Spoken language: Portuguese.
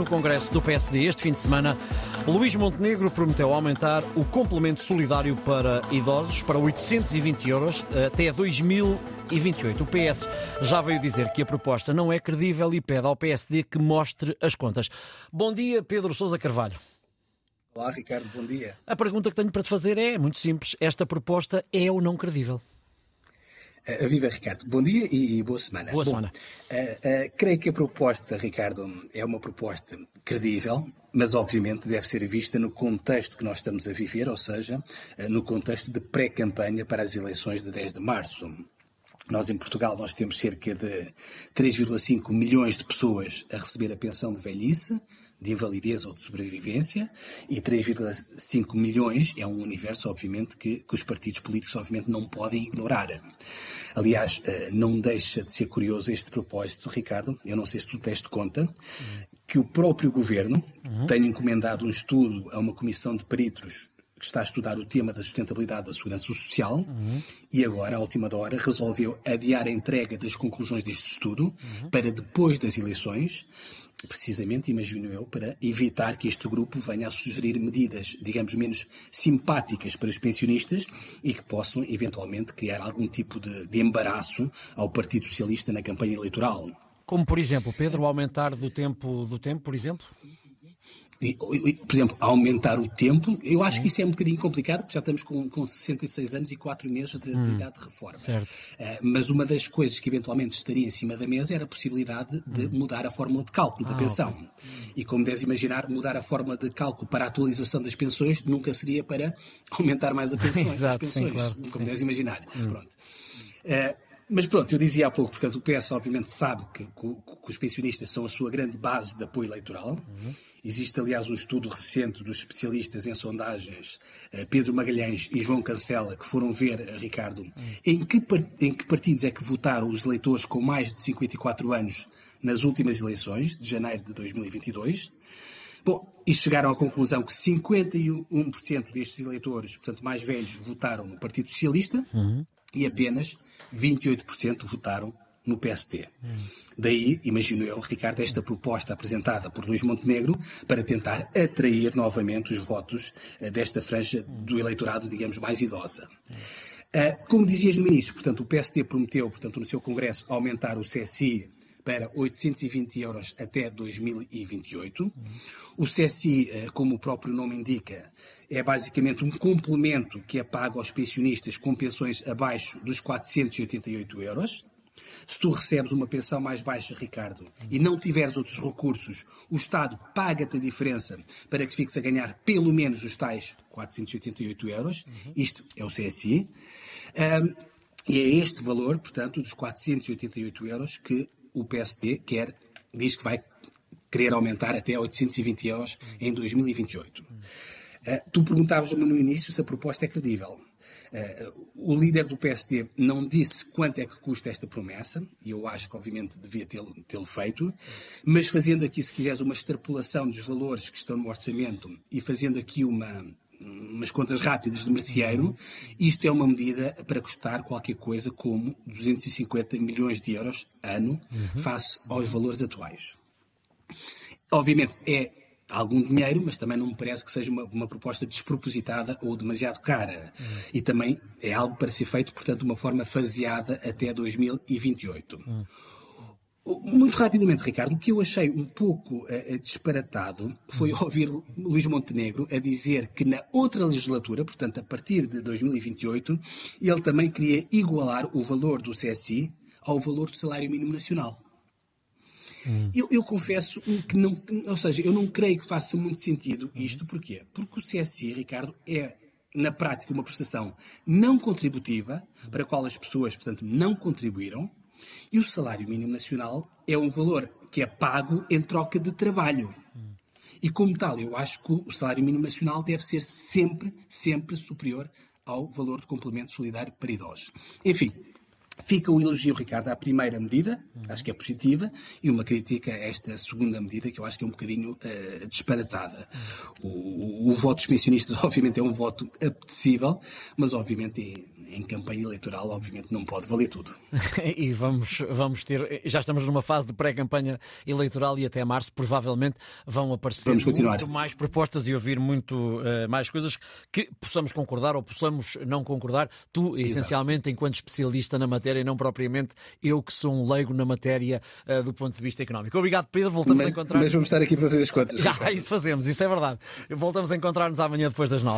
no Congresso do PSD este fim de semana, Luís Montenegro prometeu aumentar o complemento solidário para idosos para 820 euros até 2028. O PS já veio dizer que a proposta não é credível e pede ao PSD que mostre as contas. Bom dia, Pedro Sousa Carvalho. Olá, Ricardo, bom dia. A pergunta que tenho para te fazer é muito simples: esta proposta é ou não credível? Uh, viva, Ricardo. Bom dia e, e boa semana. Boa Bom, semana. Uh, uh, creio que a proposta, Ricardo, é uma proposta credível, mas obviamente deve ser vista no contexto que nós estamos a viver, ou seja, no contexto de pré-campanha para as eleições de 10 de março. Nós em Portugal nós temos cerca de 3,5 milhões de pessoas a receber a pensão de velhice, de invalidez ou de sobrevivência e 3,5 milhões é um universo, obviamente, que, que, os partidos políticos, obviamente, não podem ignorar. Aliás, eh, não deixa de ser curioso este propósito, Ricardo, eu não sei se tu deste conta, que o próprio governo uhum. tem encomendado um estudo a uma comissão de peritos que está a estudar o tema da sustentabilidade da segurança social uhum. e agora, à última hora, resolveu adiar a entrega das conclusões deste estudo uhum. para depois das eleições precisamente, imagino eu, para evitar que este grupo venha a sugerir medidas, digamos, menos simpáticas para os pensionistas e que possam, eventualmente, criar algum tipo de, de embaraço ao Partido Socialista na campanha eleitoral. Como, por exemplo, Pedro, aumentar do tempo, do tempo, por exemplo? Por exemplo, aumentar o tempo, eu Sim. acho que isso é um bocadinho complicado, porque já estamos com, com 66 anos e 4 meses de, hum, de idade de reforma. Uh, mas uma das coisas que eventualmente estaria em cima da mesa era a possibilidade de hum. mudar a fórmula de cálculo ah, da pensão. Okay. E como deves imaginar, mudar a fórmula de cálculo para a atualização das pensões nunca seria para aumentar mais a pensões, Exato, as pensões, sim, claro, como sim. deves imaginar. Hum. Pronto. Uh, mas pronto, eu dizia há pouco, portanto, o PS obviamente sabe que, que, que os pensionistas são a sua grande base de apoio eleitoral. Uhum. Existe, aliás, um estudo recente dos especialistas em sondagens, eh, Pedro Magalhães e João Cancela, que foram ver, eh, Ricardo, uhum. em, que, em que partidos é que votaram os eleitores com mais de 54 anos nas últimas eleições, de janeiro de 2022. Bom, e chegaram à conclusão que 51% destes eleitores, portanto mais velhos, votaram no Partido Socialista uhum. E apenas 28% votaram no PST. Daí, imagino eu, Ricardo, esta proposta apresentada por Luís Montenegro para tentar atrair novamente os votos eh, desta franja do eleitorado, digamos, mais idosa. Eh, como dizias no início, portanto, o PSD prometeu, portanto, no seu congresso, aumentar o CSI para 820 euros até 2028. O CSI, eh, como o próprio nome indica, é basicamente um complemento que é pago aos pensionistas com pensões abaixo dos 488 euros. Se tu recebes uma pensão mais baixa, Ricardo, e não tiveres outros recursos, o Estado paga-te a diferença para que fiques a ganhar pelo menos os tais 488 euros. Isto é o CSI. Um, e é este valor, portanto, dos 488 euros que o PSD quer, diz que vai querer aumentar até 820 euros em 2028. Uh, eh, tu perguntavas-me no início se a proposta é credível. Uh, o líder do PSD não disse quanto é que custa esta promessa, e eu acho que obviamente devia tê-lo tê feito, mas fazendo aqui, se quiseres, uma extrapolação dos valores que estão no orçamento e fazendo aqui uma, umas contas rápidas de merceeiro, isto é uma medida para custar qualquer coisa como 250 milhões de euros ano uhum. face aos valores atuais. Obviamente é algum dinheiro, mas também não me parece que seja uma, uma proposta despropositada ou demasiado cara. Uhum. E também é algo para ser feito, portanto, de uma forma faseada até 2028. Uhum. Muito rapidamente, Ricardo, o que eu achei um pouco uh, disparatado foi ouvir Luís Montenegro a dizer que na outra legislatura, portanto a partir de 2028, ele também queria igualar o valor do CSI ao valor do salário mínimo nacional. Hum. Eu, eu, confesso que não, ou seja, eu não creio que faça muito sentido isto, porquê? Porque o CSI, Ricardo, é na prática uma prestação não contributiva para a qual as pessoas, portanto, não contribuíram e o salário mínimo nacional é um valor que é pago em troca de trabalho. E como tal, eu acho que o salário mínimo nacional deve ser sempre, sempre superior ao valor de complemento solidário para idosos. Enfim, Fica o elogio, Ricardo, à primeira medida, acho que é positiva, e uma crítica a esta segunda medida, que eu acho que é um bocadinho uh, disparatada. O, o, o, voto dos pensionistas, obviamente, é um voto apetecível, mas, obviamente, em campanha eleitoral, obviamente, não pode valer tudo. e vamos, vamos ter, já estamos numa fase de pré-campanha eleitoral e até março provavelmente vão aparecer muito mais propostas e ouvir muito uh, mais coisas que possamos concordar ou possamos não concordar. Tu, Exato. essencialmente, enquanto especialista na matéria, não propriamente eu que sou um leigo na matéria uh, do ponto de vista económico. Obrigado, Pedro. Voltamos mas, a encontrar. Mas vamos estar aqui para fazer as contas. Já, isso fazemos, isso é verdade. Voltamos a encontrar-nos amanhã depois das nove.